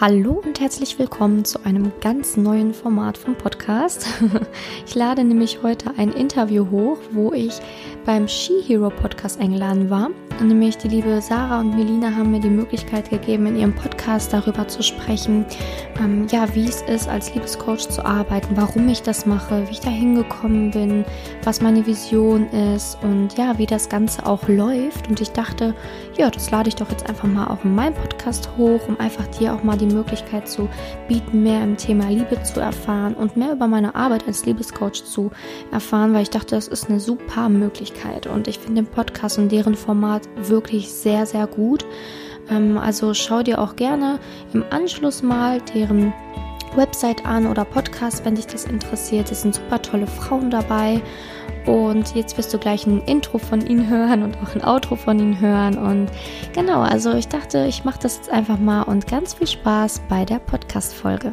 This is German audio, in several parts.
Hallo und herzlich willkommen zu einem ganz neuen Format vom Podcast. Ich lade nämlich heute ein Interview hoch, wo ich beim She Hero Podcast eingeladen war. Nämlich die liebe Sarah und Melina haben mir die Möglichkeit gegeben, in ihrem Podcast darüber zu sprechen, ähm, ja, wie es ist, als Liebescoach zu arbeiten, warum ich das mache, wie ich da hingekommen bin, was meine Vision ist und ja, wie das Ganze auch läuft. Und ich dachte, ja, das lade ich doch jetzt einfach mal auch in meinem Podcast hoch, um einfach dir auch mal die Möglichkeit zu bieten, mehr im Thema Liebe zu erfahren und mehr über meine Arbeit als Liebescoach zu erfahren, weil ich dachte, das ist eine super Möglichkeit. Und ich finde den Podcast und deren Format wirklich sehr, sehr gut. Ähm, also schau dir auch gerne im Anschluss mal deren Website an oder Podcast, wenn dich das interessiert. Es sind super tolle Frauen dabei. Und jetzt wirst du gleich ein Intro von ihnen hören und auch ein Outro von ihnen hören. Und genau, also ich dachte, ich mache das jetzt einfach mal und ganz viel Spaß bei der Podcast-Folge.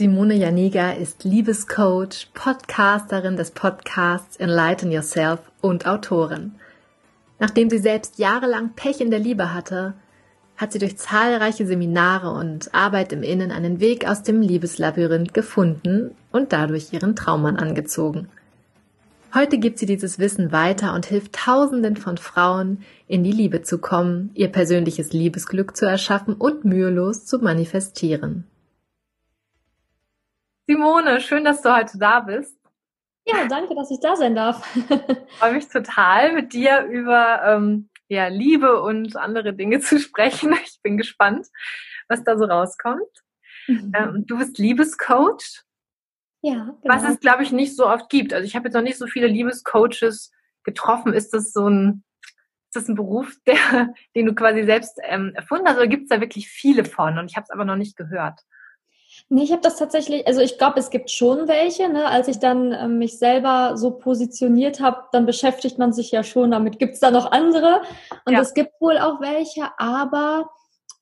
Simone Janiga ist Liebescoach, Podcasterin des Podcasts Enlighten Yourself und Autorin. Nachdem sie selbst jahrelang Pech in der Liebe hatte, hat sie durch zahlreiche Seminare und Arbeit im Innen einen Weg aus dem Liebeslabyrinth gefunden und dadurch ihren Traummann angezogen. Heute gibt sie dieses Wissen weiter und hilft Tausenden von Frauen, in die Liebe zu kommen, ihr persönliches Liebesglück zu erschaffen und mühelos zu manifestieren. Simone, schön, dass du heute da bist. Ja, danke, dass ich da sein darf. Ich freue mich total, mit dir über ähm, ja, Liebe und andere Dinge zu sprechen. Ich bin gespannt, was da so rauskommt. Mhm. Ähm, du bist Liebescoach. Ja, genau. Was es, glaube ich, nicht so oft gibt. Also ich habe jetzt noch nicht so viele Liebescoaches getroffen. Ist das so ein, ist das ein Beruf, der, den du quasi selbst ähm, erfunden hast? Oder gibt es da wirklich viele von? Und ich habe es aber noch nicht gehört. Nee, ich habe das tatsächlich, also ich glaube, es gibt schon welche. Ne? Als ich dann äh, mich selber so positioniert habe, dann beschäftigt man sich ja schon damit. Gibt es da noch andere? Und ja. es gibt wohl auch welche, aber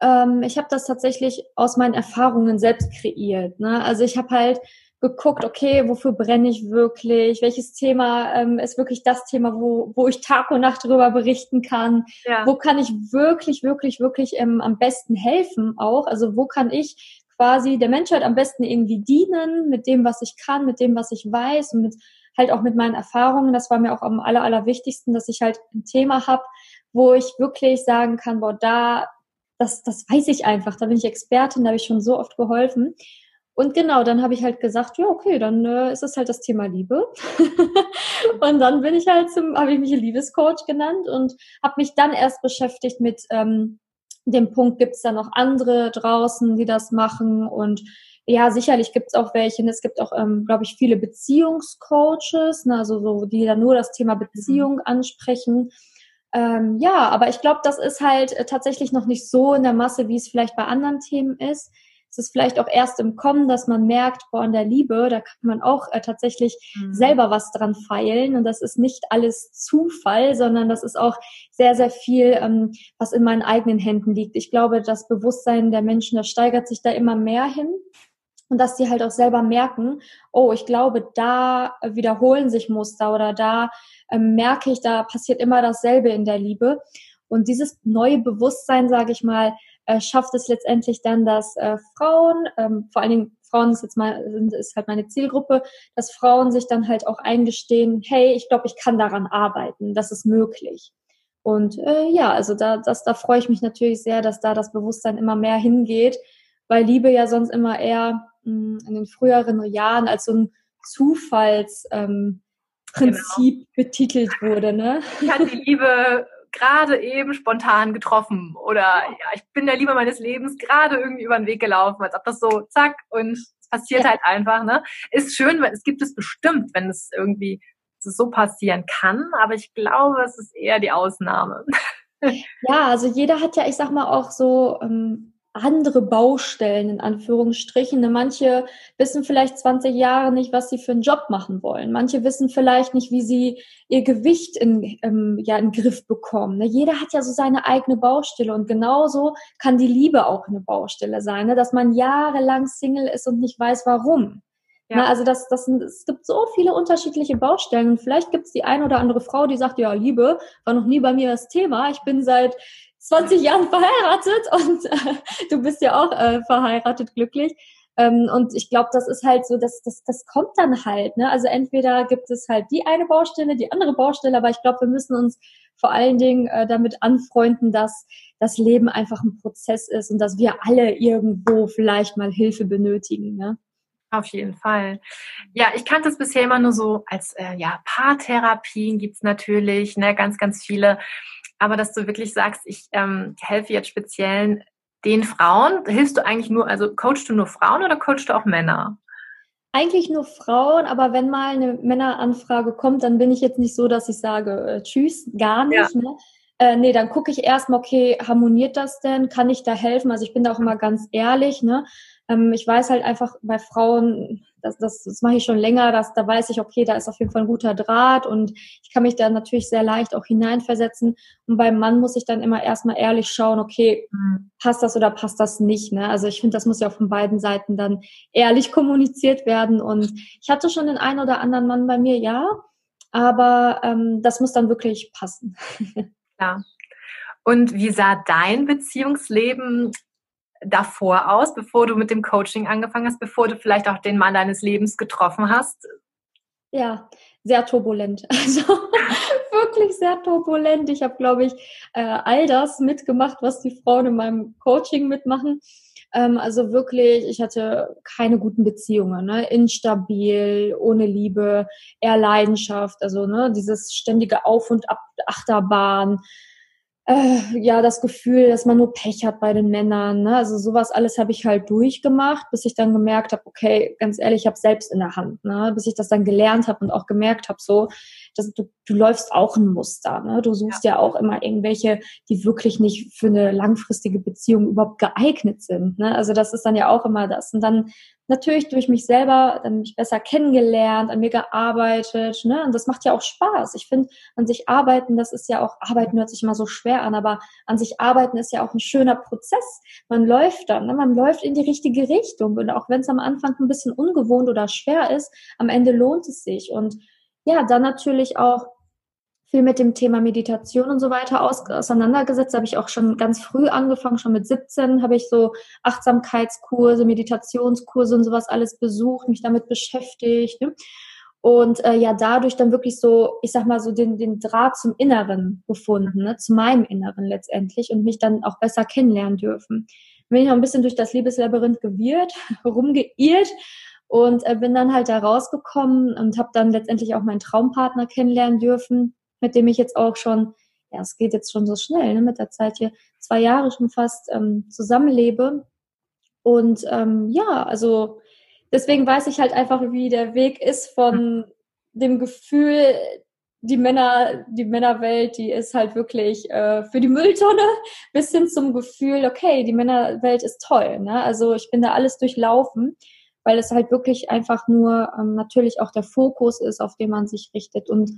ähm, ich habe das tatsächlich aus meinen Erfahrungen selbst kreiert. Ne? Also ich habe halt geguckt, okay, wofür brenne ich wirklich? Welches Thema ähm, ist wirklich das Thema, wo, wo ich Tag und Nacht darüber berichten kann? Ja. Wo kann ich wirklich, wirklich, wirklich ähm, am besten helfen auch? Also wo kann ich quasi der Menschheit am besten irgendwie dienen mit dem, was ich kann, mit dem, was ich weiß und mit halt auch mit meinen Erfahrungen. Das war mir auch am aller, allerwichtigsten, dass ich halt ein Thema habe, wo ich wirklich sagen kann, boah, da, das, das weiß ich einfach, da bin ich Expertin, da habe ich schon so oft geholfen. Und genau, dann habe ich halt gesagt, ja, okay, dann äh, ist es halt das Thema Liebe. und dann bin ich halt zum, habe ich mich Liebescoach genannt und habe mich dann erst beschäftigt mit ähm, dem Punkt gibt es da noch andere draußen, die das machen und ja, sicherlich gibt es auch welche. Es gibt auch, ähm, glaube ich, viele Beziehungscoaches, ne, also so, die dann nur das Thema Beziehung mhm. ansprechen. Ähm, ja, aber ich glaube, das ist halt äh, tatsächlich noch nicht so in der Masse, wie es vielleicht bei anderen Themen ist es ist vielleicht auch erst im Kommen, dass man merkt, boah, in der Liebe, da kann man auch äh, tatsächlich mhm. selber was dran feilen. Und das ist nicht alles Zufall, sondern das ist auch sehr, sehr viel, ähm, was in meinen eigenen Händen liegt. Ich glaube, das Bewusstsein der Menschen, das steigert sich da immer mehr hin. Und dass die halt auch selber merken, oh, ich glaube, da wiederholen sich Muster oder da ähm, merke ich, da passiert immer dasselbe in der Liebe. Und dieses neue Bewusstsein, sage ich mal, äh, schafft es letztendlich dann, dass äh, Frauen, ähm, vor allen Dingen Frauen ist jetzt mal, sind, ist halt meine Zielgruppe, dass Frauen sich dann halt auch eingestehen, hey, ich glaube, ich kann daran arbeiten, das ist möglich. Und äh, ja, also da, das, da freue ich mich natürlich sehr, dass da das Bewusstsein immer mehr hingeht, weil Liebe ja sonst immer eher mh, hm, in den früheren Jahren als so ein Zufallsprinzip ähm, Prinzip genau. betitelt wurde, ne? Ich hatte die Liebe gerade eben spontan getroffen oder ja, ich bin der Liebe meines Lebens gerade irgendwie über den Weg gelaufen, als ob das so zack und es passiert ja. halt einfach, ne? Ist schön, weil es gibt es bestimmt, wenn es irgendwie so passieren kann, aber ich glaube, es ist eher die Ausnahme. Ja, also jeder hat ja, ich sag mal, auch so ähm, andere Baustellen in Anführungsstrichen. Ne, manche wissen vielleicht 20 Jahre nicht, was sie für einen Job machen wollen. Manche wissen vielleicht nicht, wie sie ihr Gewicht in, ähm, ja, in den Griff bekommen. Ne? Jeder hat ja so seine eigene Baustelle und genauso kann die Liebe auch eine Baustelle sein, ne? dass man jahrelang Single ist und nicht weiß, warum. Ja. also das, das, es gibt so viele unterschiedliche Baustellen und vielleicht gibt es die eine oder andere Frau, die sagt, ja, Liebe war noch nie bei mir das Thema. Ich bin seit 20 Jahren verheiratet und äh, du bist ja auch äh, verheiratet, glücklich. Ähm, und ich glaube, das ist halt so, dass das, das kommt dann halt. Ne? Also entweder gibt es halt die eine Baustelle, die andere Baustelle, aber ich glaube, wir müssen uns vor allen Dingen äh, damit anfreunden, dass das Leben einfach ein Prozess ist und dass wir alle irgendwo vielleicht mal Hilfe benötigen. Ne? Auf jeden Fall. Ja, ich kannte es bisher immer nur so als äh, ja Paartherapien gibt's natürlich, ne, ganz, ganz viele aber dass du wirklich sagst, ich ähm, helfe jetzt speziell den Frauen, hilfst du eigentlich nur, also coachst du nur Frauen oder coachst du auch Männer? Eigentlich nur Frauen, aber wenn mal eine Männeranfrage kommt, dann bin ich jetzt nicht so, dass ich sage, äh, tschüss, gar nicht. Ja. Ne? Äh, nee, dann gucke ich erstmal, okay, harmoniert das denn? Kann ich da helfen? Also ich bin da auch immer ganz ehrlich, ne? Ähm, ich weiß halt einfach bei Frauen, das, das, das mache ich schon länger, dass da weiß ich, okay, da ist auf jeden Fall ein guter Draht und ich kann mich da natürlich sehr leicht auch hineinversetzen. Und beim Mann muss ich dann immer erstmal ehrlich schauen, okay, mhm. passt das oder passt das nicht. Ne? Also ich finde, das muss ja von beiden Seiten dann ehrlich kommuniziert werden. Und ich hatte schon den einen oder anderen Mann bei mir, ja, aber ähm, das muss dann wirklich passen. Ja. Und wie sah dein Beziehungsleben davor aus, bevor du mit dem Coaching angefangen hast, bevor du vielleicht auch den Mann deines Lebens getroffen hast? Ja, sehr turbulent. Also wirklich sehr turbulent. Ich habe, glaube ich, äh, all das mitgemacht, was die Frauen in meinem Coaching mitmachen. Ähm, also wirklich, ich hatte keine guten Beziehungen, ne? instabil, ohne Liebe, eher Leidenschaft, also ne, dieses ständige Auf und Ab Achterbahn äh, ja das Gefühl, dass man nur Pech hat bei den Männern. Ne? Also sowas alles habe ich halt durchgemacht, bis ich dann gemerkt habe, okay, ganz ehrlich, ich habe selbst in der Hand, ne? bis ich das dann gelernt habe und auch gemerkt habe, so, dass du, du läufst auch ein Muster. Ne? Du suchst ja. ja auch immer irgendwelche, die wirklich nicht für eine langfristige Beziehung überhaupt geeignet sind. Ne? Also das ist dann ja auch immer das. Und dann natürlich durch mich selber dann mich besser kennengelernt, an mir gearbeitet, ne? Und das macht ja auch Spaß. Ich finde, an sich arbeiten, das ist ja auch, arbeiten hört sich immer so schwer an, aber an sich arbeiten ist ja auch ein schöner Prozess. Man läuft dann, ne? man läuft in die richtige Richtung. Und auch wenn es am Anfang ein bisschen ungewohnt oder schwer ist, am Ende lohnt es sich. Und ja, dann natürlich auch viel mit dem Thema Meditation und so weiter aus, auseinandergesetzt. Da habe ich auch schon ganz früh angefangen, schon mit 17 habe ich so Achtsamkeitskurse, Meditationskurse und sowas alles besucht, mich damit beschäftigt. Ne? Und äh, ja, dadurch dann wirklich so, ich sag mal, so den, den Draht zum Inneren gefunden, ne? zu meinem Inneren letztendlich und mich dann auch besser kennenlernen dürfen. Bin ich noch ein bisschen durch das Liebeslabyrinth gewirrt, rumgeirrt und äh, bin dann halt da rausgekommen und habe dann letztendlich auch meinen Traumpartner kennenlernen dürfen mit dem ich jetzt auch schon, ja, es geht jetzt schon so schnell ne, mit der Zeit hier, zwei Jahre schon fast ähm, zusammenlebe. Und ähm, ja, also deswegen weiß ich halt einfach, wie der Weg ist von dem Gefühl, die Männer, die Männerwelt, die ist halt wirklich äh, für die Mülltonne, bis hin zum Gefühl, okay, die Männerwelt ist toll. Ne? Also ich bin da alles durchlaufen, weil es halt wirklich einfach nur ähm, natürlich auch der Fokus ist, auf den man sich richtet. Und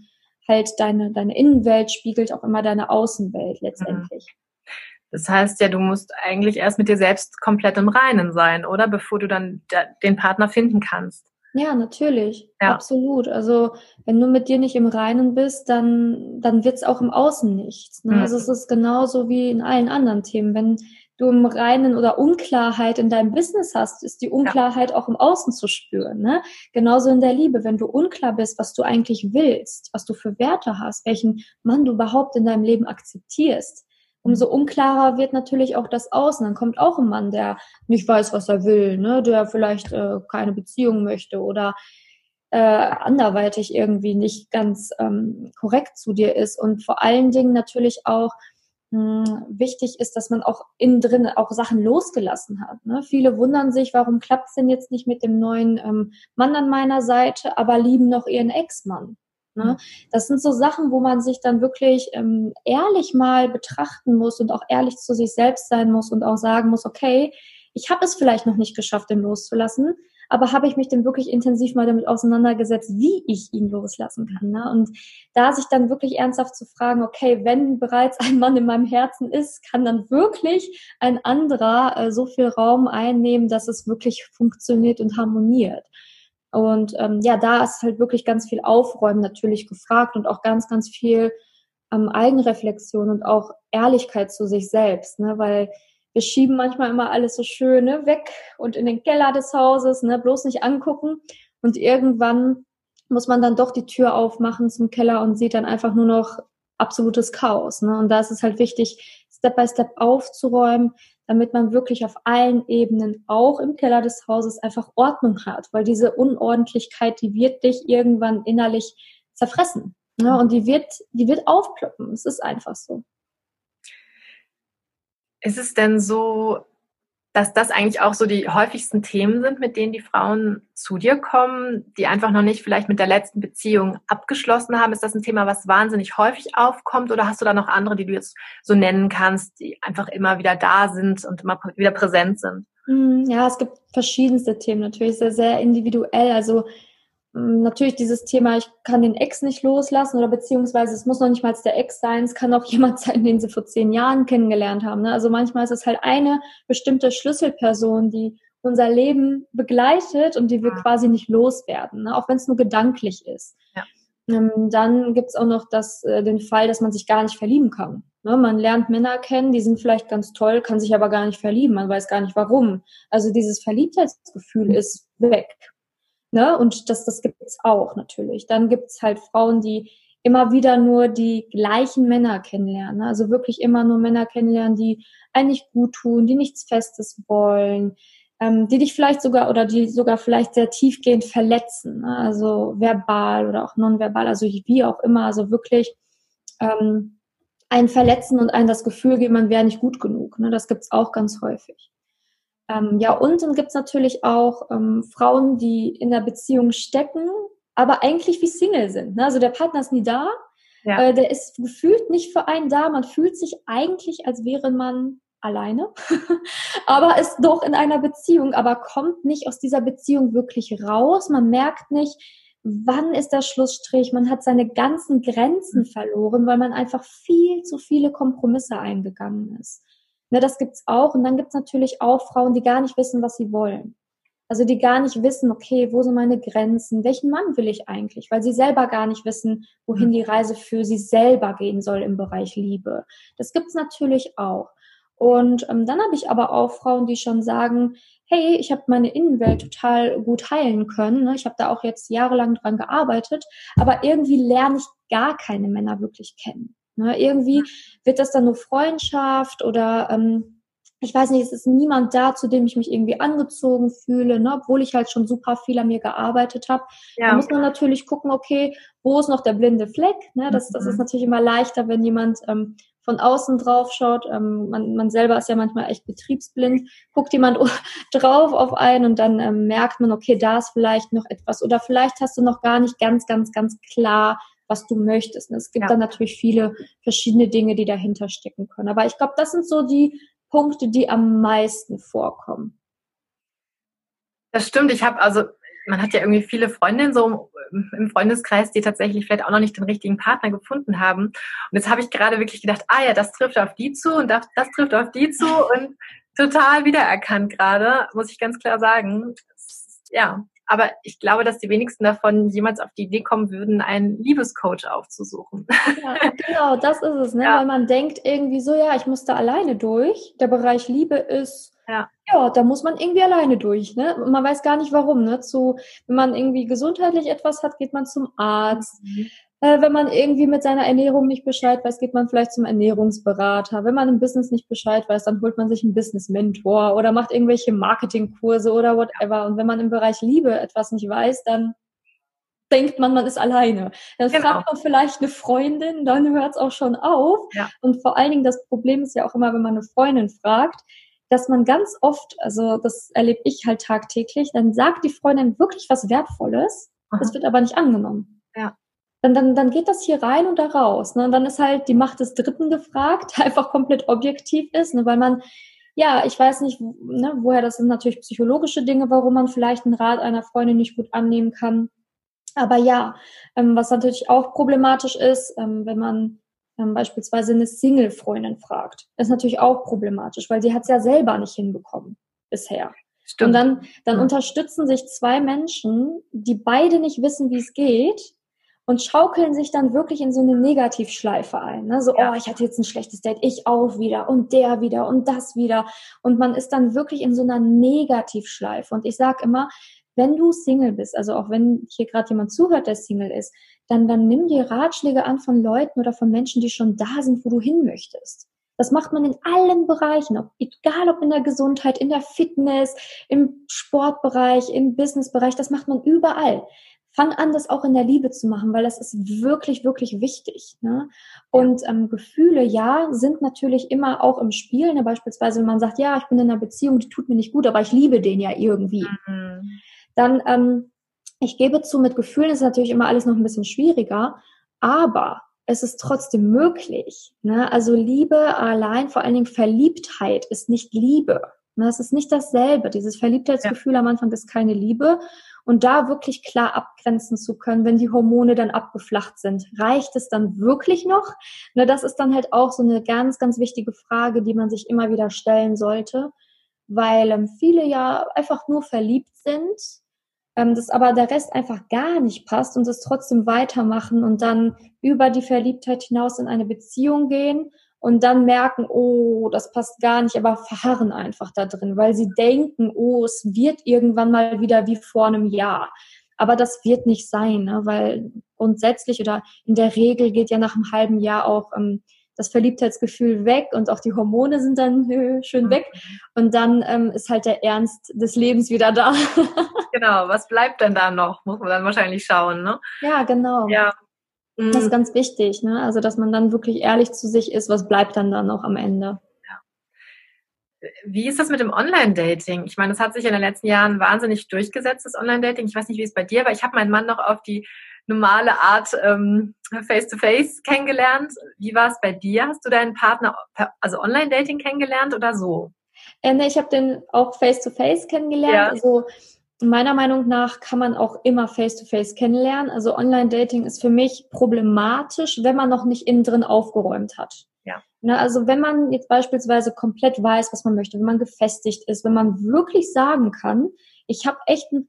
halt deine, deine Innenwelt spiegelt auch immer deine Außenwelt letztendlich. Mhm. Das heißt ja, du musst eigentlich erst mit dir selbst komplett im Reinen sein, oder? Bevor du dann den Partner finden kannst. Ja, natürlich. Ja. Absolut. Also, wenn du mit dir nicht im Reinen bist, dann, dann wird's auch im Außen nichts. Ne? Mhm. Also, es ist genauso wie in allen anderen Themen. Wenn du im Reinen oder Unklarheit in deinem Business hast, ist die Unklarheit ja. auch im Außen zu spüren. Ne? Genauso in der Liebe, wenn du unklar bist, was du eigentlich willst, was du für Werte hast, welchen Mann du überhaupt in deinem Leben akzeptierst, umso unklarer wird natürlich auch das Außen. Dann kommt auch ein Mann, der nicht weiß, was er will, ne? der vielleicht äh, keine Beziehung möchte oder äh, anderweitig irgendwie nicht ganz ähm, korrekt zu dir ist. Und vor allen Dingen natürlich auch mh, hm, wichtig ist, dass man auch innen drin auch Sachen losgelassen hat. Ne? Viele wundern sich, warum klappt es denn jetzt nicht mit dem neuen ähm, Mann an meiner Seite, aber lieben noch ihren Ex-Mann. Ne? Mhm. Das sind so Sachen, wo man sich dann wirklich ähm, ehrlich mal betrachten muss und auch ehrlich zu sich selbst sein muss und auch sagen muss, okay, ich habe es vielleicht noch nicht geschafft, den loszulassen, aber habe ich mich denn wirklich intensiv mal damit auseinandergesetzt, wie ich ihn loslassen kann. Ne? Und da sich dann wirklich ernsthaft zu fragen, okay, wenn bereits ein Mann in meinem Herzen ist, kann dann wirklich ein anderer äh, so viel Raum einnehmen, dass es wirklich funktioniert und harmoniert. Und ähm, ja, da ist halt wirklich ganz viel Aufräumen natürlich gefragt und auch ganz, ganz viel ähm, Eigenreflexion und auch Ehrlichkeit zu sich selbst, ne? weil wir schieben manchmal immer alles so schön ne, weg und in den Keller des Hauses, ne, bloß nicht angucken. Und irgendwann muss man dann doch die Tür aufmachen zum Keller und sieht dann einfach nur noch absolutes Chaos. Ne? Und da ist es halt wichtig, Step by Step aufzuräumen, damit man wirklich auf allen Ebenen, auch im Keller des Hauses, einfach Ordnung hat. Weil diese Unordentlichkeit, die wird dich irgendwann innerlich zerfressen. Ne? Und die wird, die wird aufploppen. Es ist einfach so. Ist es denn so, dass das eigentlich auch so die häufigsten Themen sind, mit denen die Frauen zu dir kommen, die einfach noch nicht vielleicht mit der letzten Beziehung abgeschlossen haben? Ist das ein Thema, was wahnsinnig häufig aufkommt? Oder hast du da noch andere, die du jetzt so nennen kannst, die einfach immer wieder da sind und immer wieder präsent sind? Hm, ja, es gibt verschiedenste Themen, natürlich sehr, sehr individuell. Also natürlich dieses Thema, ich kann den Ex nicht loslassen oder beziehungsweise es muss noch nicht mal der Ex sein, es kann auch jemand sein, den sie vor zehn Jahren kennengelernt haben. Ne? Also manchmal ist es halt eine bestimmte Schlüsselperson, die unser Leben begleitet und die wir ja. quasi nicht loswerden, ne? auch wenn es nur gedanklich ist. Ja. Ähm, dann gibt's auch noch das, äh, den Fall, dass man sich gar nicht verlieben kann. Ne? Man lernt Männer kennen, die sind vielleicht ganz toll, kann sich aber gar nicht verlieben, man weiß gar nicht warum. Also dieses Verliebtheitsgefühl mhm. ist weg. Ne? Und das, das gibt's auch natürlich. Dann gibt's halt Frauen, die immer wieder nur die gleichen Männer kennenlernen. Ne? Also wirklich immer nur Männer kennenlernen, die eigentlich gut tun, die nichts Festes wollen, ähm, die dich vielleicht sogar oder die sogar vielleicht sehr tiefgehend verletzen. Ne? Also verbal oder auch nonverbal, also wie auch immer. Also wirklich ähm, einen verletzen und einen das Gefühl geben, man wäre nicht gut genug. Ne? Das gibt's auch ganz häufig. Ähm, ja, und dann gibt's natürlich auch ähm, Frauen, die in der Beziehung stecken, aber eigentlich wie Single sind. Ne? Also der Partner ist nie da, ja. äh, der ist gefühlt nicht für einen da. Man fühlt sich eigentlich, als wäre man alleine, aber ist doch in einer Beziehung, aber kommt nicht aus dieser Beziehung wirklich raus. Man merkt nicht, wann ist der Schlussstrich. Man hat seine ganzen Grenzen verloren, weil man einfach viel zu viele Kompromisse eingegangen ist. Ne, das gibt's auch. Und dann gibt's natürlich auch Frauen, die gar nicht wissen, was sie wollen. Also die gar nicht wissen, okay, wo sind meine Grenzen? Welchen Mann will ich eigentlich? Weil sie selber gar nicht wissen, wohin mhm. die Reise für sie selber gehen soll im Bereich Liebe. Das gibt's natürlich auch. Und ähm, dann habe ich aber auch Frauen, die schon sagen, hey, ich habe meine Innenwelt total gut heilen können. Ne? Ich habe da auch jetzt jahrelang dran gearbeitet, aber irgendwie lerne ich gar keine Männer wirklich kennen. Ne? Irgendwie wird das dann nur Freundschaft oder ähm, ich weiß nicht, es ist niemand da, zu dem ich mich irgendwie angezogen fühle, ne? obwohl ich halt schon super viel an mir gearbeitet habe. Ja. Da muss man natürlich gucken, okay, wo ist noch der blinde Fleck? Ne? Das, das ist mhm. natürlich immer leichter, wenn jemand ähm, von außen drauf schaut. Ähm, man, man selber ist ja manchmal echt betriebsblind. Guckt jemand drauf auf einen und dann ähm, merkt man, okay, da ist vielleicht noch etwas. Oder vielleicht hast du noch gar nicht ganz, ganz, ganz klar was du möchtest. Und es gibt ja. dann natürlich viele verschiedene Dinge, die dahinter stecken können. Aber ich glaube, das sind so die Punkte, die am meisten vorkommen. Das stimmt. Ich habe also, man hat ja irgendwie viele Freundinnen so im Freundeskreis, die tatsächlich vielleicht auch noch nicht den richtigen Partner gefunden haben. Und jetzt habe ich gerade wirklich gedacht, ah ja, das trifft auf die zu und das, das trifft auf die zu und total wiedererkannt gerade, muss ich ganz klar sagen. Ja, aber ich glaube, dass die wenigsten davon jemals auf die Idee kommen würden, einen Liebescoach aufzusuchen. Ja, genau, das ist es, ne? Ja. Weil man denkt irgendwie so, ja, ich muss da alleine durch. Der Bereich Liebe ist, ja, ja da muss man irgendwie alleine durch, ne? Man weiß gar nicht warum, ne? Zu, wenn man irgendwie gesundheitlich etwas hat, geht man zum Arzt. Mhm. Äh, wenn man irgendwie mit seiner Ernährung nicht Bescheid weiß, geht man vielleicht zum Ernährungsberater. Wenn man im Business nicht Bescheid weiß, dann holt man sich einen Business-Mentor oder macht irgendwelche Marketingkurse oder whatever. Und wenn man im Bereich Liebe etwas nicht weiß, dann denkt man, man ist alleine. Dann genau. fragt man vielleicht eine Freundin, dann hört es auch schon auf. Ja. Und vor allen Dingen das Problem ist ja auch immer, wenn man eine Freundin fragt, dass man ganz oft, also das erlebe ich halt tagtäglich, dann sagt die Freundin wirklich was Wertvolles, Aha. das wird aber nicht angenommen. Ja. Dann, dann, dann geht das hier rein und da raus. Ne? Und dann ist halt die Macht des Dritten gefragt, einfach komplett objektiv ist, ne? weil man ja, ich weiß nicht, ne, woher das sind natürlich psychologische Dinge, warum man vielleicht einen Rat einer Freundin nicht gut annehmen kann. Aber ja, ähm, was natürlich auch problematisch ist, ähm, wenn man ähm, beispielsweise eine Single-Freundin fragt, ist natürlich auch problematisch, weil sie hat es ja selber nicht hinbekommen bisher. Stimmt. Und dann, dann mhm. unterstützen sich zwei Menschen, die beide nicht wissen, wie es geht, und schaukeln sich dann wirklich in so eine Negativschleife ein. Ne? So, ja. oh, ich hatte jetzt ein schlechtes Date, ich auch wieder und der wieder und das wieder. Und man ist dann wirklich in so einer Negativschleife. Und ich sage immer, wenn du Single bist, also auch wenn hier gerade jemand zuhört, der Single ist, dann, dann nimm dir Ratschläge an von Leuten oder von Menschen, die schon da sind, wo du hin möchtest. Das macht man in allen Bereichen, ob, egal ob in der Gesundheit, in der Fitness, im Sportbereich, im Businessbereich, das macht man überall fang an, das auch in der Liebe zu machen, weil das ist wirklich, wirklich wichtig. Ne? Und ähm, Gefühle, ja, sind natürlich immer auch im Spiel. Ne? Beispielsweise, wenn man sagt, ja, ich bin in einer Beziehung, die tut mir nicht gut, aber ich liebe den ja irgendwie. Mhm. Dann, ähm, ich gebe zu, mit Gefühlen ist natürlich immer alles noch ein bisschen schwieriger, aber es ist trotzdem möglich. Ne? Also Liebe allein, vor allen Dingen Verliebtheit ist nicht Liebe. Ne? Es ist nicht dasselbe. Dieses Verliebtheitsgefühl ja. am Anfang ist keine Liebe und da wirklich klar abgrenzen zu können, wenn die Hormone dann abgeflacht sind. Reicht es dann wirklich noch? Na, das ist dann halt auch so eine ganz, ganz wichtige Frage, die man sich immer wieder stellen sollte, weil ähm, viele ja einfach nur verliebt sind, ähm, das aber der Rest einfach gar nicht passt und es trotzdem weitermachen und dann über die Verliebtheit hinaus in eine Beziehung gehen und dann merken, oh, das passt gar nicht, aber verharren einfach da drin, weil sie denken, oh, es wird irgendwann mal wieder wie vor einem Jahr. Aber das wird nicht sein, ne? weil grundsätzlich oder in der Regel geht ja nach einem halben Jahr auch ähm, das Verliebtheitsgefühl weg und auch die Hormone sind dann äh, schön weg. Und dann ähm, ist halt der Ernst des Lebens wieder da. genau, was bleibt denn da noch? Muss man dann wahrscheinlich schauen, ne? Ja, genau. Ja, das ist mhm. ganz wichtig, ne? Also, dass man dann wirklich ehrlich zu sich ist, was bleibt dann dann noch am Ende. Wie ist das mit dem Online-Dating? Ich meine, das hat sich in den letzten Jahren wahnsinnig durchgesetzt, das Online-Dating. Ich weiß nicht, wie es bei dir war. Ich habe meinen Mann noch auf die normale Art ähm, Face-to-Face kennengelernt. Wie war es bei dir? Hast du deinen Partner, also Online-Dating kennengelernt oder so? Äh, nee, ich habe den auch Face-to-Face -face kennengelernt. Ja. Also meiner Meinung nach kann man auch immer face-to-face -face kennenlernen. Also Online-Dating ist für mich problematisch, wenn man noch nicht innen drin aufgeräumt hat. Ja. Na, also wenn man jetzt beispielsweise komplett weiß, was man möchte, wenn man gefestigt ist, wenn man wirklich sagen kann, ich habe echt eine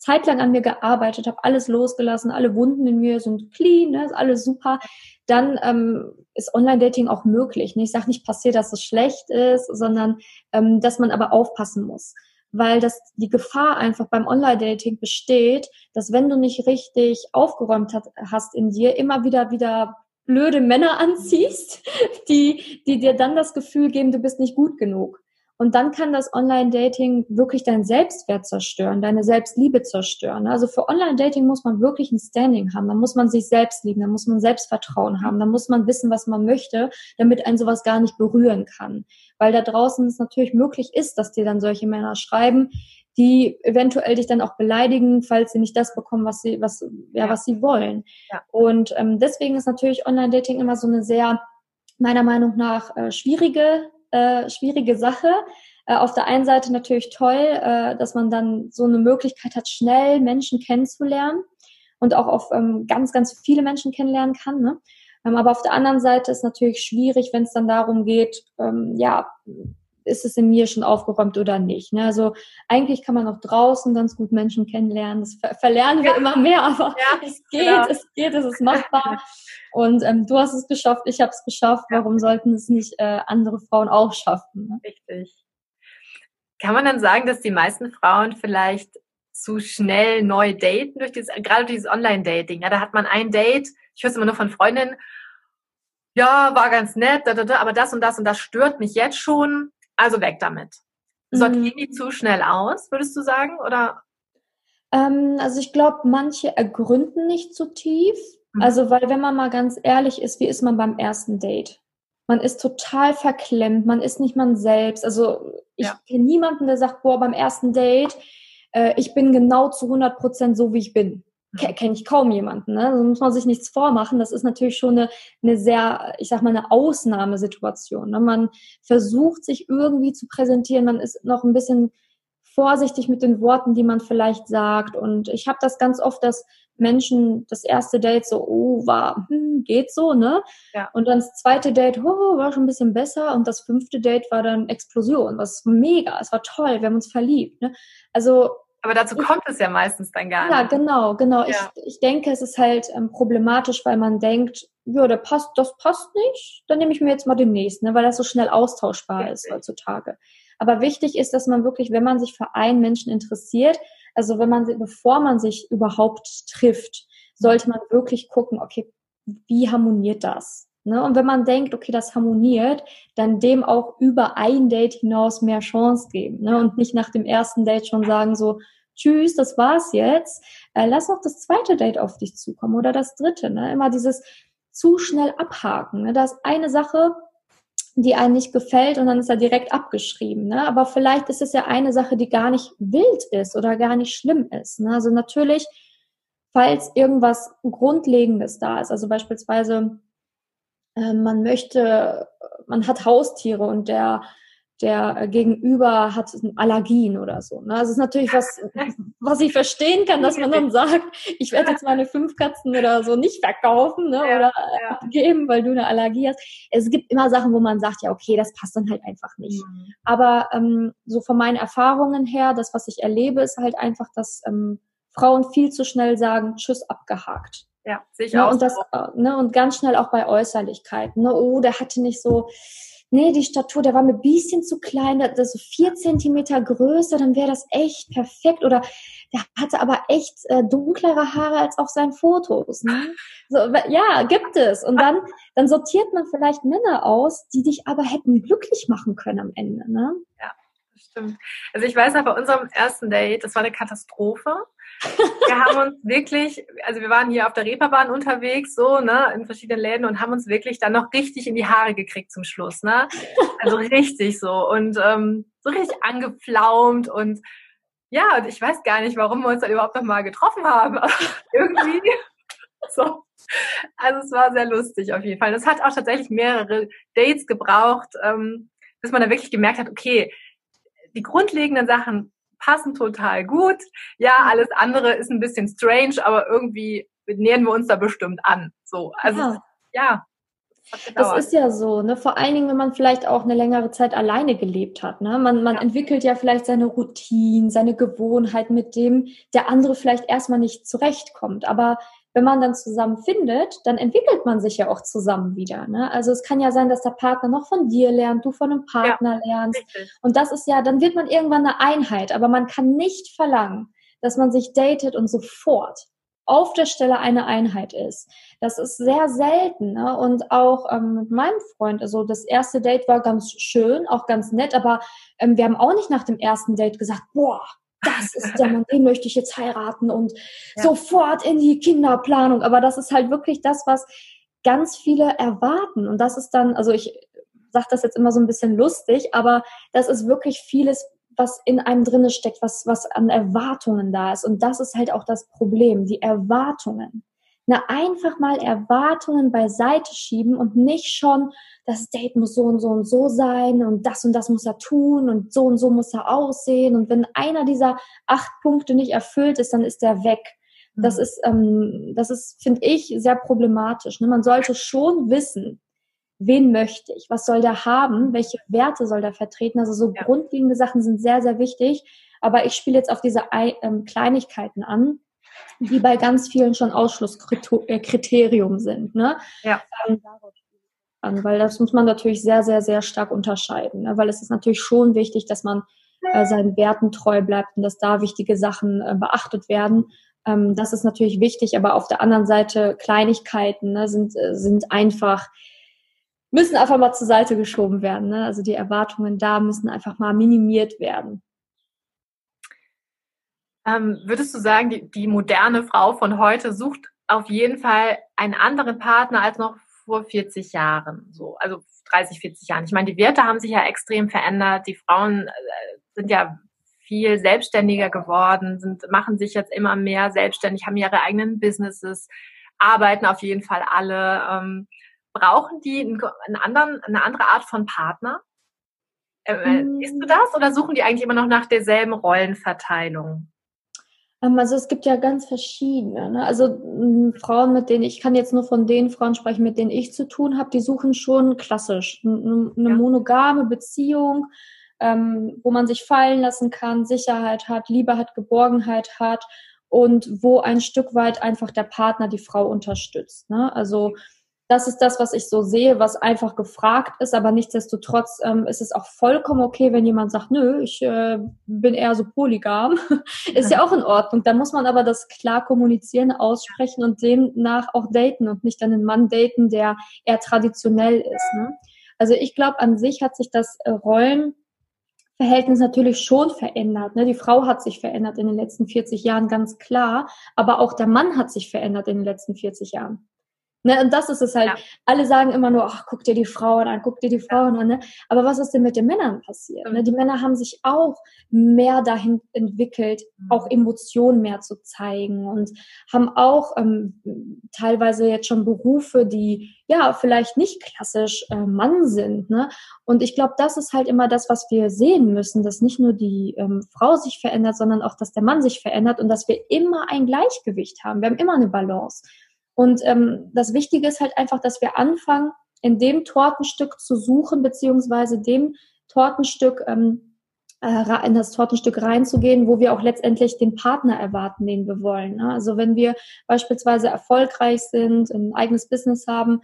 Zeit lang an mir gearbeitet, habe alles losgelassen, alle Wunden in mir sind clean, ne, ist alles super, dann ähm, ist Online-Dating auch möglich. Ich sage nicht passiert, dass es schlecht ist, sondern ähm, dass man aber aufpassen muss weil das die Gefahr einfach beim Online-Dating besteht, dass wenn du nicht richtig aufgeräumt hat, hast in dir, immer wieder wieder blöde Männer anziehst, die, die dir dann das Gefühl geben, du bist nicht gut genug. Und dann kann das Online-Dating wirklich deinen Selbstwert zerstören, deine Selbstliebe zerstören. Also für Online-Dating muss man wirklich ein Standing haben. Da muss man sich selbst lieben, da muss man Selbstvertrauen haben, da muss man wissen, was man möchte, damit ein sowas gar nicht berühren kann. Weil da draußen es natürlich möglich ist, dass dir dann solche Männer schreiben, die eventuell dich dann auch beleidigen, falls sie nicht das bekommen, was sie, was, ja, was sie wollen. Ja. Und ähm, deswegen ist natürlich Online-Dating immer so eine sehr, meiner Meinung nach, äh, schwierige äh, schwierige Sache. Äh, auf der einen Seite natürlich toll, äh, dass man dann so eine Möglichkeit hat, schnell Menschen kennenzulernen und auch auf ähm, ganz, ganz viele Menschen kennenlernen kann. Ne? Ähm, aber auf der anderen Seite ist natürlich schwierig, wenn es dann darum geht, ähm, ja, ist es in mir schon aufgeräumt oder nicht. Ne? Also eigentlich kann man auch draußen ganz gut Menschen kennenlernen. Das ver verlernen wir ja. immer mehr, aber ja, es geht, genau. es geht, es ist machbar. Und ähm, du hast es geschafft, ich habe es geschafft. Warum sollten es nicht äh, andere Frauen auch schaffen? Ne? Richtig. Kann man dann sagen, dass die meisten Frauen vielleicht zu schnell neu daten durch dieses, gerade durch dieses Online-Dating? Ja, da hat man ein Date, ich höre es immer nur von Freundinnen, ja, war ganz nett, da, da, da, aber das und das und das stört mich jetzt schon, also weg damit. Sortieren mhm. die zu schnell aus, würdest du sagen? Oder? Ähm, also ich glaube, manche ergründen nicht so tief. Mhm. Also, weil wenn man mal ganz ehrlich ist, wie ist man beim ersten Date? Man ist total verklemmt, man ist nicht man selbst. Also ich ja. kenne niemanden, der sagt, boah, beim ersten Date, äh, ich bin genau zu 100 Prozent so, wie ich bin. Kenne ich kaum jemanden. Ne? Also muss man sich nichts vormachen. Das ist natürlich schon eine, eine sehr, ich sag mal, eine Ausnahmesituation. Ne? Man versucht sich irgendwie zu präsentieren, man ist noch ein bisschen vorsichtig mit den Worten, die man vielleicht sagt. Und ich habe das ganz oft, dass Menschen das erste Date so, oh, war, hm, geht so, ne? Ja. Und dann das zweite Date, oh, war schon ein bisschen besser. Und das fünfte Date war dann Explosion, was mega, es war toll, wir haben uns verliebt, ne? Also. Aber dazu kommt es ja meistens dann gar nicht. Ja, genau, genau. Ja. Ich, ich denke, es ist halt ähm, problematisch, weil man denkt, ja, der passt, das passt nicht, dann nehme ich mir jetzt mal den nächsten, ne, weil das so schnell austauschbar Richtig. ist heutzutage. Aber wichtig ist, dass man wirklich, wenn man sich für einen Menschen interessiert, also wenn man, bevor man sich überhaupt trifft, sollte man wirklich gucken, okay, wie harmoniert das? Ne? Und wenn man denkt, okay, das harmoniert, dann dem auch über ein Date hinaus mehr Chance geben. Ne? Und nicht nach dem ersten Date schon sagen so, tschüss, das war's jetzt. Äh, lass noch das zweite Date auf dich zukommen oder das dritte. Ne? Immer dieses zu schnell abhaken. Ne? Da ist eine Sache, die einem nicht gefällt und dann ist er direkt abgeschrieben. Ne? Aber vielleicht ist es ja eine Sache, die gar nicht wild ist oder gar nicht schlimm ist. Ne? Also natürlich, falls irgendwas Grundlegendes da ist, also beispielsweise äh, man möchte, man hat Haustiere und der der äh, Gegenüber hat Allergien oder so. Ne? Also es ist natürlich was, was ich verstehen kann, dass man dann sagt, ich werde jetzt meine fünf Katzen oder so nicht verkaufen ne? Ja, oder ja. abgeben, weil du eine Allergie hast. Es gibt immer Sachen, wo man sagt, ja, okay, das passt dann halt einfach nicht. Mhm. Aber ähm, so von meinen Erfahrungen her, das, was ich erlebe, ist halt einfach, dass ähm, Frauen viel zu schnell sagen, tschüss, abgehakt. Ja, sehe ich ne? auch. Und, das, äh, ne? und ganz schnell auch bei Äußerlichkeiten. Ne? Oh, der hatte nicht so nee, die Statur, der war mir ein bisschen zu klein, der, der so vier Zentimeter größer, dann wäre das echt perfekt. Oder der hatte aber echt äh, dunklere Haare als auf seinen Fotos. Ne? So, ja, gibt es. Und dann, dann sortiert man vielleicht Männer aus, die dich aber hätten glücklich machen können am Ende. Ne? Ja, das stimmt. Also ich weiß noch, bei unserem ersten Date, das war eine Katastrophe wir haben uns wirklich, also wir waren hier auf der Reeperbahn unterwegs, so, ne, in verschiedenen Läden und haben uns wirklich dann noch richtig in die Haare gekriegt zum Schluss, ne? Also richtig so und ähm, so richtig angepflaumt und ja, und ich weiß gar nicht, warum wir uns dann überhaupt noch mal getroffen haben. irgendwie so. Also es war sehr lustig auf jeden Fall. Das hat auch tatsächlich mehrere Dates gebraucht, ähm, bis man dann wirklich gemerkt hat, okay, die grundlegenden Sachen passen total gut. Ja, alles andere ist ein bisschen strange, aber irgendwie nähern wir uns da bestimmt an. So, also ja. ja das ist ja so, ne? Vor allen Dingen, wenn man vielleicht auch eine längere Zeit alleine gelebt hat. Ne? Man, man ja. entwickelt ja vielleicht seine Routinen, seine Gewohnheit, mit dem der andere vielleicht erstmal nicht zurechtkommt. Aber wenn man dann zusammen findet, dann entwickelt man sich ja auch zusammen wieder. Ne? Also es kann ja sein, dass der Partner noch von dir lernt, du von einem Partner ja, lernst. Richtig. Und das ist ja, dann wird man irgendwann eine Einheit. Aber man kann nicht verlangen, dass man sich datet und sofort auf der Stelle eine Einheit ist. Das ist sehr selten. Ne? Und auch ähm, mit meinem Freund, also das erste Date war ganz schön, auch ganz nett, aber ähm, wir haben auch nicht nach dem ersten Date gesagt, boah, das ist der Mann, den möchte ich jetzt heiraten und ja. sofort in die Kinderplanung. Aber das ist halt wirklich das, was ganz viele erwarten. Und das ist dann, also ich sage das jetzt immer so ein bisschen lustig, aber das ist wirklich vieles, was in einem drinne steckt, was, was an Erwartungen da ist. Und das ist halt auch das Problem, die Erwartungen. Na, einfach mal Erwartungen beiseite schieben und nicht schon, das Date muss so und so und so sein und das und das muss er tun und so und so muss er aussehen. Und wenn einer dieser acht Punkte nicht erfüllt ist, dann ist der weg. Das mhm. ist, ähm, das ist, finde ich, sehr problematisch. Ne? Man sollte schon wissen, wen möchte ich, was soll der haben, welche Werte soll der vertreten. Also so ja. grundlegende Sachen sind sehr, sehr wichtig. Aber ich spiele jetzt auf diese ähm, Kleinigkeiten an die bei ganz vielen schon Ausschlusskriterium sind. Ne? Ja. Ähm, weil das muss man natürlich sehr, sehr, sehr stark unterscheiden, ne? weil es ist natürlich schon wichtig, dass man äh, seinen Werten treu bleibt und dass da wichtige Sachen äh, beachtet werden. Ähm, das ist natürlich wichtig, aber auf der anderen Seite Kleinigkeiten ne, sind, äh, sind einfach, müssen einfach mal zur Seite geschoben werden. Ne? Also die Erwartungen da müssen einfach mal minimiert werden. Ähm, würdest du sagen, die, die moderne Frau von heute sucht auf jeden Fall einen anderen Partner als noch vor 40 Jahren, so, also 30, 40 Jahren. Ich meine, die Werte haben sich ja extrem verändert. Die Frauen äh, sind ja viel selbstständiger geworden, sind, machen sich jetzt immer mehr selbstständig, haben ihre eigenen Businesses, arbeiten auf jeden Fall alle. Ähm, brauchen die einen, einen anderen, eine andere Art von Partner? Äh, äh mm. Siehst du das oder suchen die eigentlich immer noch nach derselben Rollenverteilung? Ähm, also es gibt ja ganz verschiedene. Ne? Also Frauen, mit denen ich kann jetzt nur von den Frauen sprechen, mit denen ich zu tun habe, die suchen schon klassisch eine ja. monogame Beziehung, ähm, wo man sich fallen lassen kann, Sicherheit hat, Liebe hat, Geborgenheit hat und wo ein Stück weit einfach der Partner die Frau unterstützt. Ne? Also das ist das, was ich so sehe, was einfach gefragt ist, aber nichtsdestotrotz ähm, ist es auch vollkommen okay, wenn jemand sagt, nö, ich äh, bin eher so polygam. ist ja auch in Ordnung. Da muss man aber das klar kommunizieren, aussprechen und demnach auch daten und nicht dann einen Mann daten, der eher traditionell ist. Ne? Also ich glaube, an sich hat sich das äh, Rollenverhältnis natürlich schon verändert. Ne? Die Frau hat sich verändert in den letzten 40 Jahren, ganz klar. Aber auch der Mann hat sich verändert in den letzten 40 Jahren. Ne, und das ist es halt. Ja. Alle sagen immer nur, ach, guck dir die Frauen an, guck dir die Frauen an. Ne? Aber was ist denn mit den Männern passiert? Ne? Die Männer haben sich auch mehr dahin entwickelt, mhm. auch Emotionen mehr zu zeigen und haben auch ähm, teilweise jetzt schon Berufe, die ja vielleicht nicht klassisch äh, Mann sind. Ne? Und ich glaube, das ist halt immer das, was wir sehen müssen, dass nicht nur die ähm, Frau sich verändert, sondern auch, dass der Mann sich verändert und dass wir immer ein Gleichgewicht haben. Wir haben immer eine Balance. Und ähm, das Wichtige ist halt einfach, dass wir anfangen, in dem Tortenstück zu suchen, beziehungsweise dem Tortenstück, ähm, äh, in das Tortenstück reinzugehen, wo wir auch letztendlich den Partner erwarten, den wir wollen. Ne? Also wenn wir beispielsweise erfolgreich sind, ein eigenes Business haben,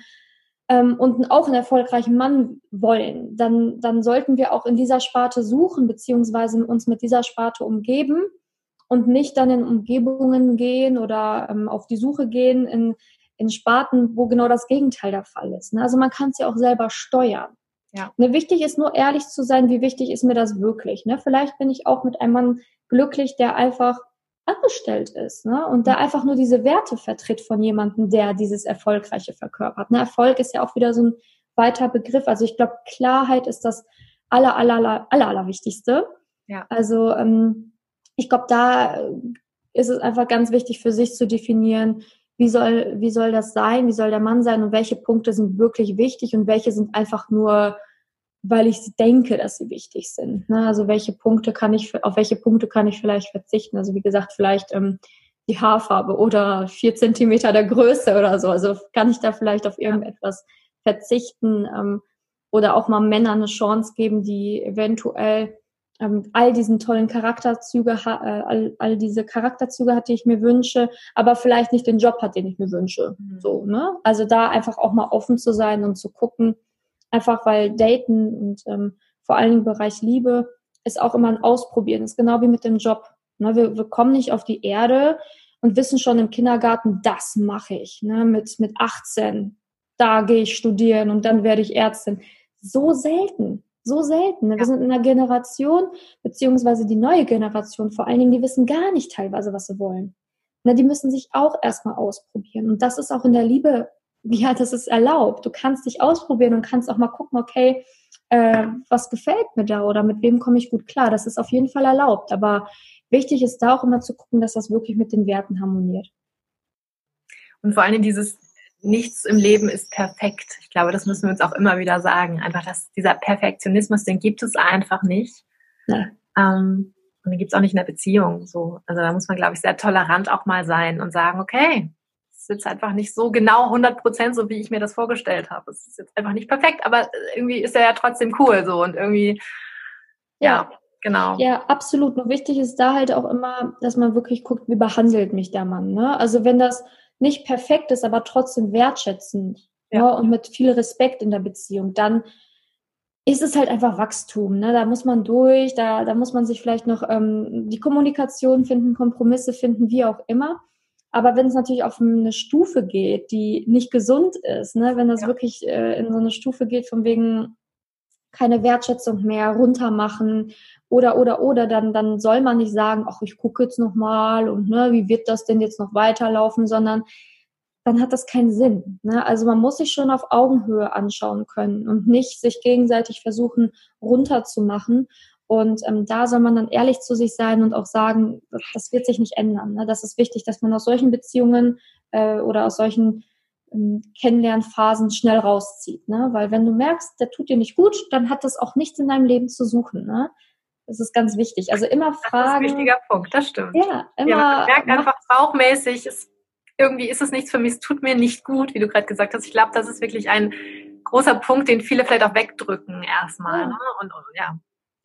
ähm, und auch einen erfolgreichen Mann wollen, dann, dann sollten wir auch in dieser Sparte suchen, beziehungsweise uns mit dieser Sparte umgeben und nicht dann in Umgebungen gehen oder ähm, auf die Suche gehen in, in Sparten, wo genau das Gegenteil der Fall ist. Ne? Also man kann es ja auch selber steuern. Ja. Ne, wichtig ist nur ehrlich zu sein, wie wichtig ist mir das wirklich. Ne? Vielleicht bin ich auch mit einem Mann glücklich, der einfach angestellt ist ne? und der einfach nur diese Werte vertritt von jemandem, der dieses Erfolgreiche verkörpert. Ne? Erfolg ist ja auch wieder so ein weiter Begriff. Also ich glaube, Klarheit ist das aller, aller, aller, aller, aller Wichtigste. Ja. Also ähm, ich glaube, da ist es einfach ganz wichtig für sich zu definieren, wie soll, wie soll das sein, wie soll der Mann sein und welche Punkte sind wirklich wichtig und welche sind einfach nur, weil ich denke, dass sie wichtig sind. Ne? Also welche Punkte kann ich, auf welche Punkte kann ich vielleicht verzichten? Also wie gesagt, vielleicht ähm, die Haarfarbe oder vier Zentimeter der Größe oder so. Also kann ich da vielleicht auf irgendetwas verzichten ähm, oder auch mal Männern eine Chance geben, die eventuell ähm, all diesen tollen Charakterzüge, äh, all, all diese Charakterzüge hat, die ich mir wünsche, aber vielleicht nicht den Job hat, den ich mir wünsche. Mhm. So, ne? Also da einfach auch mal offen zu sein und zu gucken, einfach weil Daten und ähm, vor allen Dingen im Bereich Liebe ist auch immer ein Ausprobieren. ist genau wie mit dem Job. Ne? Wir, wir kommen nicht auf die Erde und wissen schon im Kindergarten, das mache ich. Ne? Mit, mit 18, da gehe ich studieren und dann werde ich Ärztin. So selten. So selten. Ne? Wir sind in einer Generation, beziehungsweise die neue Generation vor allen Dingen, die wissen gar nicht teilweise, was sie wollen. Ne? Die müssen sich auch erstmal ausprobieren. Und das ist auch in der Liebe, ja, das ist erlaubt. Du kannst dich ausprobieren und kannst auch mal gucken, okay, äh, was gefällt mir da oder mit wem komme ich gut klar. Das ist auf jeden Fall erlaubt. Aber wichtig ist da auch immer zu gucken, dass das wirklich mit den Werten harmoniert. Und vor allem dieses nichts im Leben ist perfekt. Ich glaube, das müssen wir uns auch immer wieder sagen. Einfach, dass dieser Perfektionismus, den gibt es einfach nicht. Ja. Ähm, und den gibt es auch nicht in der Beziehung. So. Also da muss man, glaube ich, sehr tolerant auch mal sein und sagen, okay, es ist jetzt einfach nicht so genau 100 Prozent, so wie ich mir das vorgestellt habe. Es ist jetzt einfach nicht perfekt, aber irgendwie ist er ja trotzdem cool so und irgendwie, ja. ja. Genau. Ja, absolut. Nur wichtig ist da halt auch immer, dass man wirklich guckt, wie behandelt mich der Mann. Ne? Also wenn das nicht perfekt ist, aber trotzdem wertschätzend ja. ne, und mit viel Respekt in der Beziehung, dann ist es halt einfach Wachstum. Ne? Da muss man durch, da, da muss man sich vielleicht noch ähm, die Kommunikation finden, Kompromisse finden, wie auch immer. Aber wenn es natürlich auf eine Stufe geht, die nicht gesund ist, ne? wenn das ja. wirklich äh, in so eine Stufe geht, von wegen, keine Wertschätzung mehr, runtermachen oder oder oder dann dann soll man nicht sagen, ach ich gucke jetzt noch mal und ne, wie wird das denn jetzt noch weiterlaufen, sondern dann hat das keinen Sinn. Ne? Also man muss sich schon auf Augenhöhe anschauen können und nicht sich gegenseitig versuchen runterzumachen. Und ähm, da soll man dann ehrlich zu sich sein und auch sagen, das, wird sich nicht ändern. Ne? Das ist wichtig, dass man aus solchen Beziehungen äh, oder aus solchen Kennenlernphasen schnell rauszieht. Ne? Weil wenn du merkst, der tut dir nicht gut, dann hat das auch nichts in deinem Leben zu suchen. Ne? Das ist ganz wichtig. Also immer fragen. Das ist ein wichtiger Punkt, das stimmt. Ja, immer. Ja, man merkt einfach bauchmäßig, es irgendwie ist es nichts für mich, es tut mir nicht gut, wie du gerade gesagt hast. Ich glaube, das ist wirklich ein großer Punkt, den viele vielleicht auch wegdrücken erstmal. Ja. Ne? Und, und, ja.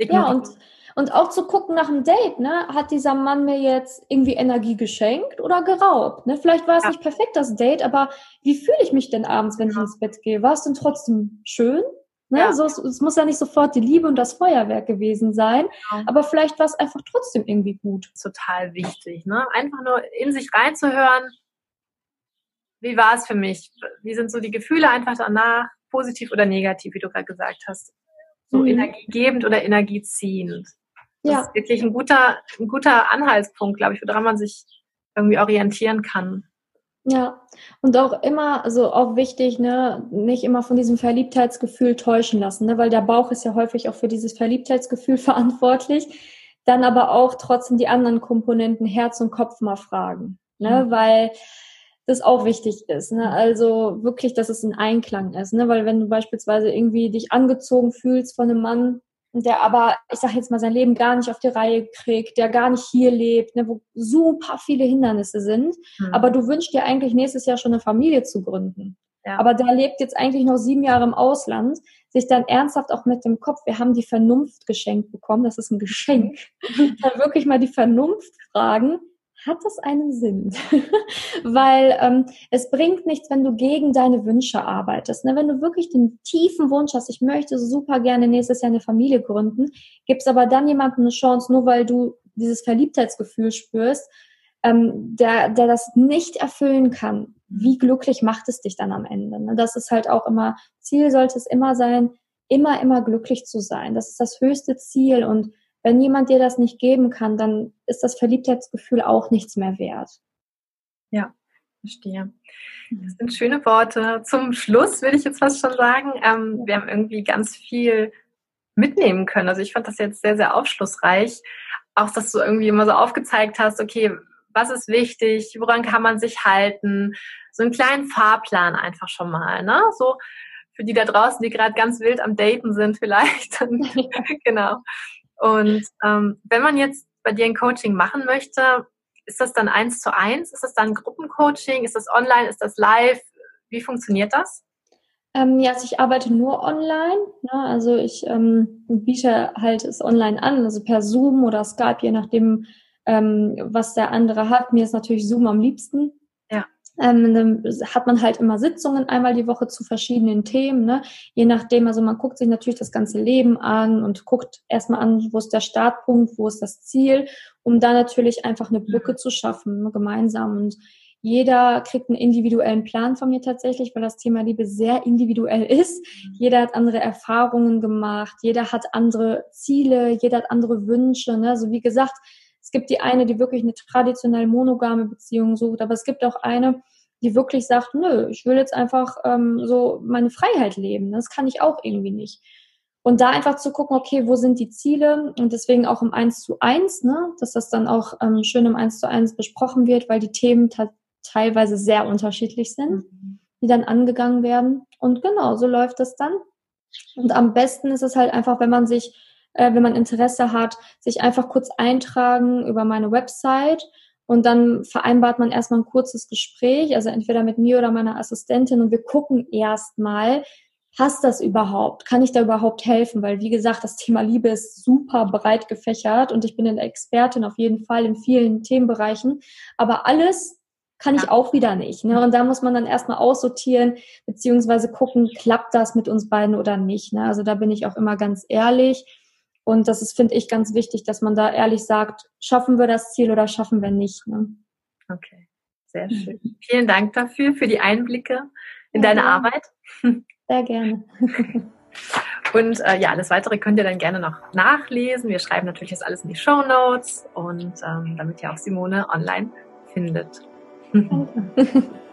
Ja, und, und auch zu gucken nach dem Date, ne? Hat dieser Mann mir jetzt irgendwie Energie geschenkt oder geraubt? Ne? Vielleicht war es ja. nicht perfekt, das Date, aber wie fühle ich mich denn abends, wenn ich ins Bett gehe? War es denn trotzdem schön? Ne? Ja. So, es, muss ja nicht sofort die Liebe und das Feuerwerk gewesen sein, ja. aber vielleicht war es einfach trotzdem irgendwie gut. Total wichtig, ne? Einfach nur in sich reinzuhören, wie war es für mich? Wie sind so die Gefühle einfach danach, positiv oder negativ, wie du gerade gesagt hast? So mhm. energiegebend oder energieziehend. Das ja. ist wirklich ein guter, ein guter Anhaltspunkt, glaube ich, woran man sich irgendwie orientieren kann. Ja, und auch immer, also auch wichtig, ne, nicht immer von diesem Verliebtheitsgefühl täuschen lassen, ne, weil der Bauch ist ja häufig auch für dieses Verliebtheitsgefühl verantwortlich. Dann aber auch trotzdem die anderen Komponenten Herz und Kopf mal fragen, ne, mhm. weil das auch wichtig ist. Ne? Also wirklich, dass es in Einklang ist. Ne? Weil wenn du beispielsweise irgendwie dich angezogen fühlst von einem Mann, der aber, ich sag jetzt mal, sein Leben gar nicht auf die Reihe kriegt, der gar nicht hier lebt, ne, wo super viele Hindernisse sind, mhm. aber du wünschst dir eigentlich nächstes Jahr schon eine Familie zu gründen. Ja. Aber der lebt jetzt eigentlich noch sieben Jahre im Ausland, sich dann ernsthaft auch mit dem Kopf, wir haben die Vernunft geschenkt bekommen, das ist ein Geschenk, dann wirklich mal die Vernunft fragen, hat das einen Sinn? Weil ähm, es bringt nichts, wenn du gegen deine Wünsche arbeitest. Ne? Wenn du wirklich den tiefen Wunsch hast, ich möchte super gerne nächstes Jahr eine Familie gründen, gibst aber dann jemandem eine Chance, nur weil du dieses Verliebtheitsgefühl spürst, ähm, der, der das nicht erfüllen kann. Wie glücklich macht es dich dann am Ende? Ne? Das ist halt auch immer, Ziel sollte es immer sein, immer, immer glücklich zu sein. Das ist das höchste Ziel und wenn jemand dir das nicht geben kann, dann ist das Verliebtheitsgefühl auch nichts mehr wert. Ja, verstehe. Das sind schöne Worte. Zum Schluss würde ich jetzt fast schon sagen, ähm, wir haben irgendwie ganz viel mitnehmen können. Also ich fand das jetzt sehr, sehr aufschlussreich. Auch, dass du irgendwie immer so aufgezeigt hast, okay, was ist wichtig, woran kann man sich halten, so einen kleinen Fahrplan einfach schon mal, ne? So für die da draußen, die gerade ganz wild am Daten sind vielleicht. genau. Und ähm, wenn man jetzt bei dir ein Coaching machen möchte, ist das dann eins zu eins? Ist das dann Gruppencoaching? Ist das online? Ist das live? Wie funktioniert das? Ähm, ja, also ich arbeite nur online. Ne? Also ich ähm, biete halt es online an, also per Zoom oder Skype, je nachdem, ähm, was der andere hat. Mir ist natürlich Zoom am liebsten. Ähm, dann hat man halt immer Sitzungen einmal die Woche zu verschiedenen Themen, ne? je nachdem, also man guckt sich natürlich das ganze Leben an und guckt erstmal an, wo ist der Startpunkt, wo ist das Ziel, um da natürlich einfach eine Brücke zu schaffen, ne? gemeinsam und jeder kriegt einen individuellen Plan von mir tatsächlich, weil das Thema Liebe sehr individuell ist. Jeder hat andere Erfahrungen gemacht, jeder hat andere Ziele, jeder hat andere Wünsche. Ne? Also wie gesagt, es gibt die eine, die wirklich eine traditionell monogame Beziehung sucht, aber es gibt auch eine, die wirklich sagt, nö, ich will jetzt einfach ähm, so meine Freiheit leben. Das kann ich auch irgendwie nicht. Und da einfach zu gucken, okay, wo sind die Ziele? Und deswegen auch im Eins zu eins, ne, dass das dann auch ähm, schön im Eins zu eins besprochen wird, weil die Themen teilweise sehr unterschiedlich sind, die dann angegangen werden. Und genau, so läuft das dann. Und am besten ist es halt einfach, wenn man sich äh, wenn man Interesse hat, sich einfach kurz eintragen über meine Website und dann vereinbart man erstmal ein kurzes Gespräch, also entweder mit mir oder meiner Assistentin und wir gucken erstmal, passt das überhaupt? Kann ich da überhaupt helfen? Weil, wie gesagt, das Thema Liebe ist super breit gefächert und ich bin eine Expertin auf jeden Fall in vielen Themenbereichen. Aber alles kann ich auch wieder nicht. Ne? Und da muss man dann erstmal aussortieren, beziehungsweise gucken, klappt das mit uns beiden oder nicht. Ne? Also da bin ich auch immer ganz ehrlich. Und das ist, finde ich, ganz wichtig, dass man da ehrlich sagt, schaffen wir das Ziel oder schaffen wir nicht. Ne? Okay, sehr schön. Vielen Dank dafür, für die Einblicke in ja, deine Arbeit. Sehr gerne. Und äh, ja, alles weitere könnt ihr dann gerne noch nachlesen. Wir schreiben natürlich das alles in die Show Notes und ähm, damit ihr auch Simone online findet.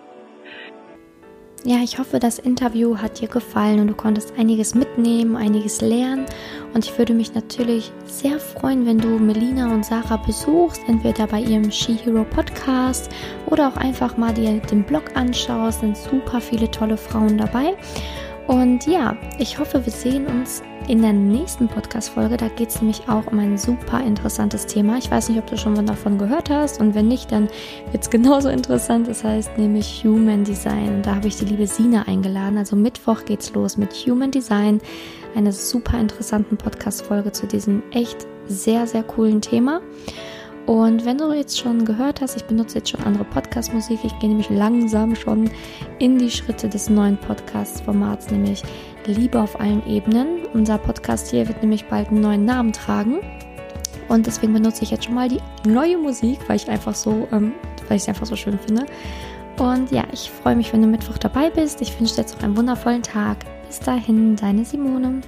Ja, ich hoffe, das Interview hat dir gefallen und du konntest einiges mitnehmen, einiges lernen. Und ich würde mich natürlich sehr freuen, wenn du Melina und Sarah besuchst, entweder bei ihrem She Hero Podcast oder auch einfach mal dir den Blog anschaust. Sind super viele tolle Frauen dabei. Und ja, ich hoffe, wir sehen uns in der nächsten Podcast-Folge. Da geht es nämlich auch um ein super interessantes Thema. Ich weiß nicht, ob du schon mal davon gehört hast. Und wenn nicht, dann wird es genauso interessant. Das heißt nämlich Human Design. Und da habe ich die liebe Sina eingeladen. Also Mittwoch geht's los mit Human Design. Eine super interessanten Podcast-Folge zu diesem echt sehr, sehr coolen Thema. Und wenn du jetzt schon gehört hast, ich benutze jetzt schon andere Podcast-Musik, ich gehe nämlich langsam schon in die Schritte des neuen Podcast-Formats, nämlich Liebe auf allen Ebenen. Unser Podcast hier wird nämlich bald einen neuen Namen tragen. Und deswegen benutze ich jetzt schon mal die neue Musik, weil ich einfach so, ähm, weil ich es einfach so schön finde. Und ja, ich freue mich, wenn du Mittwoch dabei bist. Ich wünsche dir jetzt noch einen wundervollen Tag. Bis dahin, deine Simone.